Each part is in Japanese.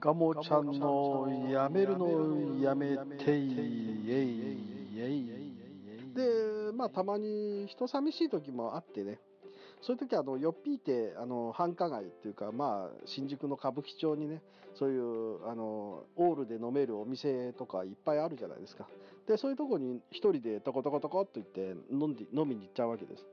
ガモちゃんのやめるのやめていえいえいでまあたまに人寂しい時もあってねそういう時あのよっぴいてあの繁華街っていうかまあ新宿の歌舞伎町にねそういうあのオールで飲めるお店とかいっぱいあるじゃないですかでそういうとこに一人でトコトコトコっと行って飲んで飲みに行っちゃうわけです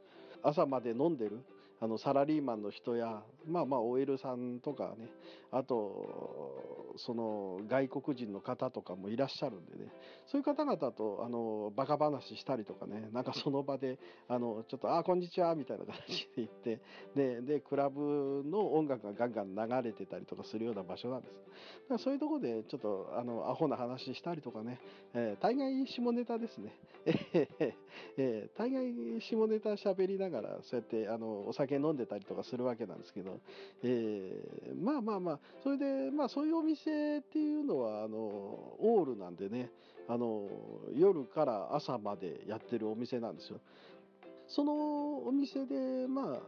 朝まで飲んでるあのサラリーマンの人やまあまあ OL さんとかねあとその外国人の方とかもいらっしゃるんでね。そういう方々とあのバカ話したりとかね。なんかその場であのちょっと「あこんにちは」みたいな形で行って。ででクラブの音楽がガンガン流れてたりとかするような場所なんです。だからそういうとこでちょっとあのアホな話したりとかね、えー、大概下ネタですね、えーえー、大概下ネタ喋りながらそうやってあのお酒飲んでたりとかするわけなんですけど、えー、まあまあまあ。それでまあそういうお店っていうのはあのオールなんでねあの夜から朝までやってるお店なんですよ。そのお店でまあ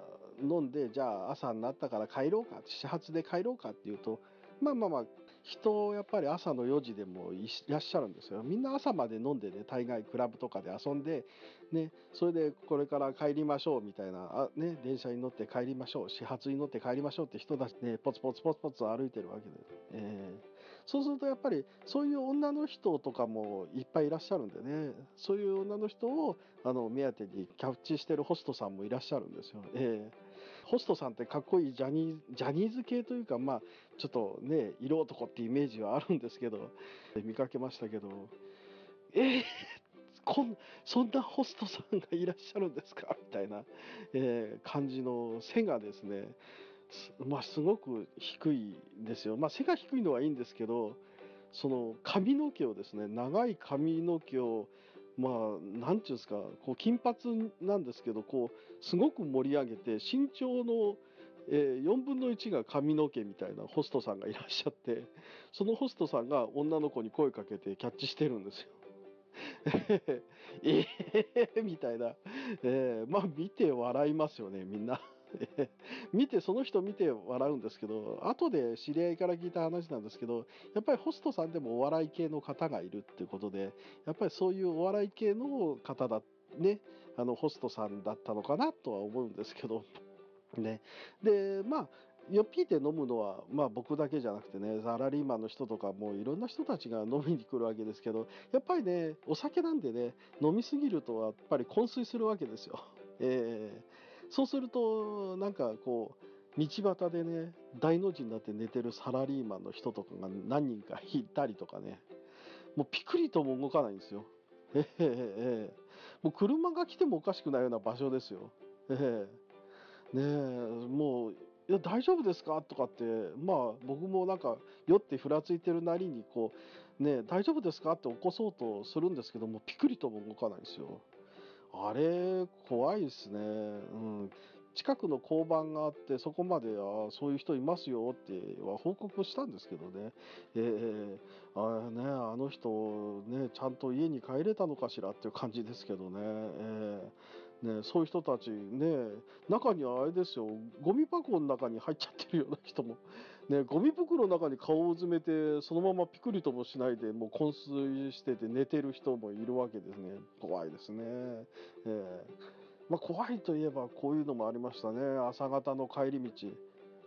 飲んでじゃあ朝になったから帰ろうか始発で帰ろうかっていうとまあまあまあ人やっぱり朝の4時でもいらっしゃるんですよ。みんな朝まで飲んでね大概クラブとかで遊んでねそれでこれから帰りましょうみたいなあ、ね、電車に乗って帰りましょう始発に乗って帰りましょうって人たちねポツポツポツポツ歩いてるわけで、えー、そうするとやっぱりそういう女の人とかもいっぱいいらっしゃるんでね。そういう女の人をあの目当てにキャッチしてるホストさんもいらっしゃるんですよ。えーホストさんってかっこいいジャニージャニーズ系というかまあちょっとね色男ってイメージはあるんですけど見かけましたけど。えー、こんそんなホストさんがいらっしゃるんですか？みたいな、えー、感じの背がですね。まあ、すごく低いですよ。まあ、背が低いのはいいんですけどその髪の毛をですね長い髪の毛をまあ何ていうんですかこう金髪なんですけどこうすごく盛り上げて身長の、えー、4分の1が髪の毛みたいなホストさんがいらっしゃってそのホストさんが女の子に声かけてキャッチしてるんですよ。えー、みたいな、えー、まあ見て笑いますよねみんな。見てその人見て笑うんですけど後で知り合いから聞いた話なんですけどやっぱりホストさんでもお笑い系の方がいるっていうことでやっぱりそういうお笑い系の方だねあのホストさんだったのかなとは思うんですけど ねでまあよっぴいて飲むのは、まあ、僕だけじゃなくてねサラリーマンの人とかもいろんな人たちが飲みに来るわけですけどやっぱりねお酒なんでね飲みすぎるとやっぱり昏睡するわけですよ。えーそうするとなんかこう道端でね大の字になって寝てるサラリーマンの人とかが何人かいたりとかねもうピクリとも動かないんですよ。ええええ、もう車が来てもおかしくないような場所ですよ。ええ、ねえもういや大丈夫ですか？とかってまあ僕もなんか酔ってふらついてるなりにこうね大丈夫ですか？って起こそうとするんですけどもピクリとも動かないんですよ。あれ、怖いですね。うん。近くの交番があってそこまであそういう人いますよっては報告したんですけどね,、えー、あねあの人ねちゃんと家に帰れたのかしらっていう感じですけどね,、えー、ねそういう人たちね中にはあれですよ。ゴミ箱の中に入っちゃってるような人も、ね、ゴミ袋の中に顔を詰めてそのままピクリともしないでもう昏睡してて寝てる人もいるわけですね。怖いですね。えーまあ、怖いといえばこういうのもありましたね。朝方の帰り道。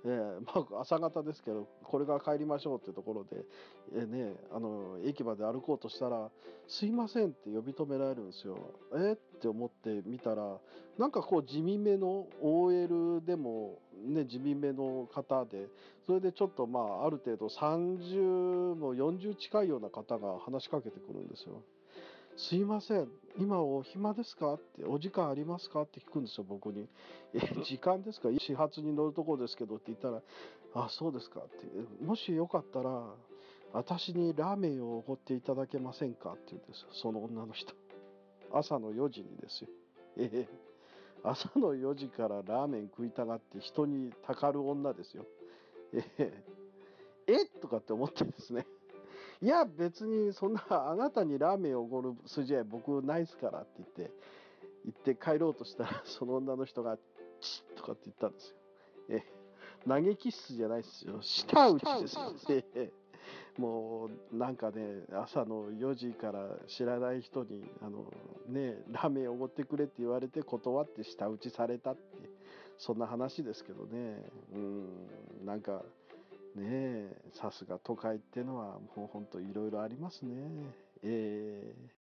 えー、まあ、朝方ですけどこれから帰りましょうってところで、えー、ね、あの駅まで歩こうとしたら「すいません」って呼び止められるんですよ。えー、って思ってみたらなんかこう地味めの OL でも、ね、地味めの方でそれでちょっとまあある程度30も40近いような方が話しかけてくるんですよ。すいません、今お暇ですか？って、お時間ありますか？って聞くんですよ、僕に。え、時間ですか？始発に乗るとこですけどって言ったら、あ、そうですかって、もしよかったら、私にラーメンをおごっていただけませんか？って言うんですよ、その女の人。朝の4時にですよ。え朝の4時からラーメン食いたがって人にたかる女ですよ。え。え？とかって思ってですね。いや別にそんな あなたにラーメンをおごる筋合い僕ないっすからって言って行って帰ろうとしたら その女の人が「チッ」とかって言ったんですよ。え嘆き室じゃないですよ舌打ちですよ、ね。もうなんかね朝の4時から知らない人にあの、ね、ラーメンおごってくれって言われて断って舌打ちされたってそんな話ですけどねうんなんかねえさすが都会ってのはもうほんといろいろありますねええ。